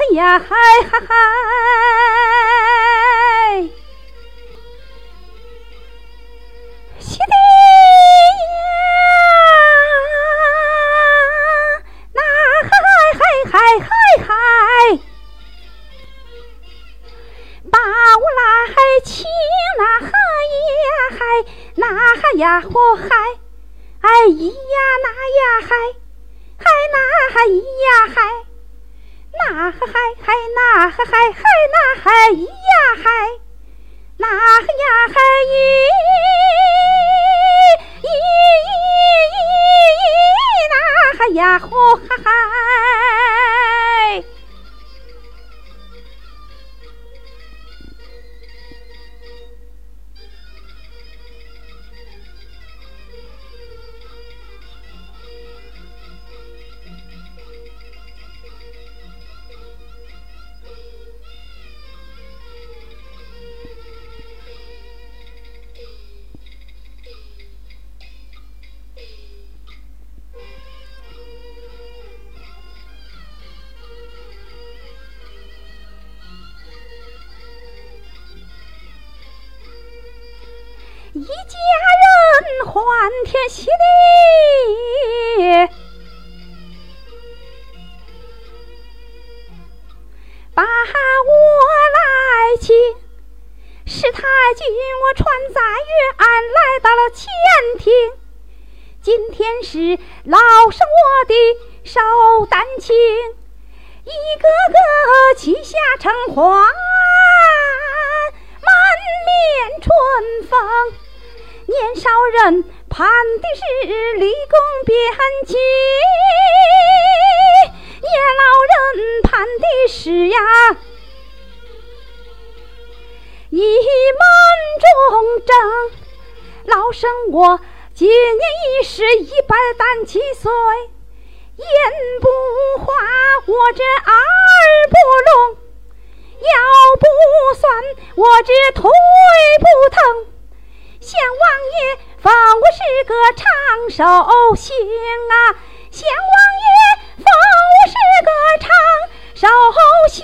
嗨呀嗨嗨嗨！兄弟呀，那嗨嗨嗨嗨嗨嗨，把我来亲那嗨呀嗨，那嗨呀呼嗨，哎咿呀那呀嗨，嗨那嗨咿呀嗨。那哈嗨嗨那哈嗨嗨那嗨咿呀嗨，那哈呀嗨咿咿咿咿咿那哈呀呼哈哈。欢天喜地，把我来请。史太君，我传在月安来到了前庭，今天是老生我的寿诞庆，一个个旗下承欢。年少人盼的是立功边疆，年老人盼的是呀一门忠正。老生我今年已是一百单七岁，言不花，我这耳不聋。腰不酸我这腿不疼，县王爷放我是个长寿星啊。县王爷放我是个长寿星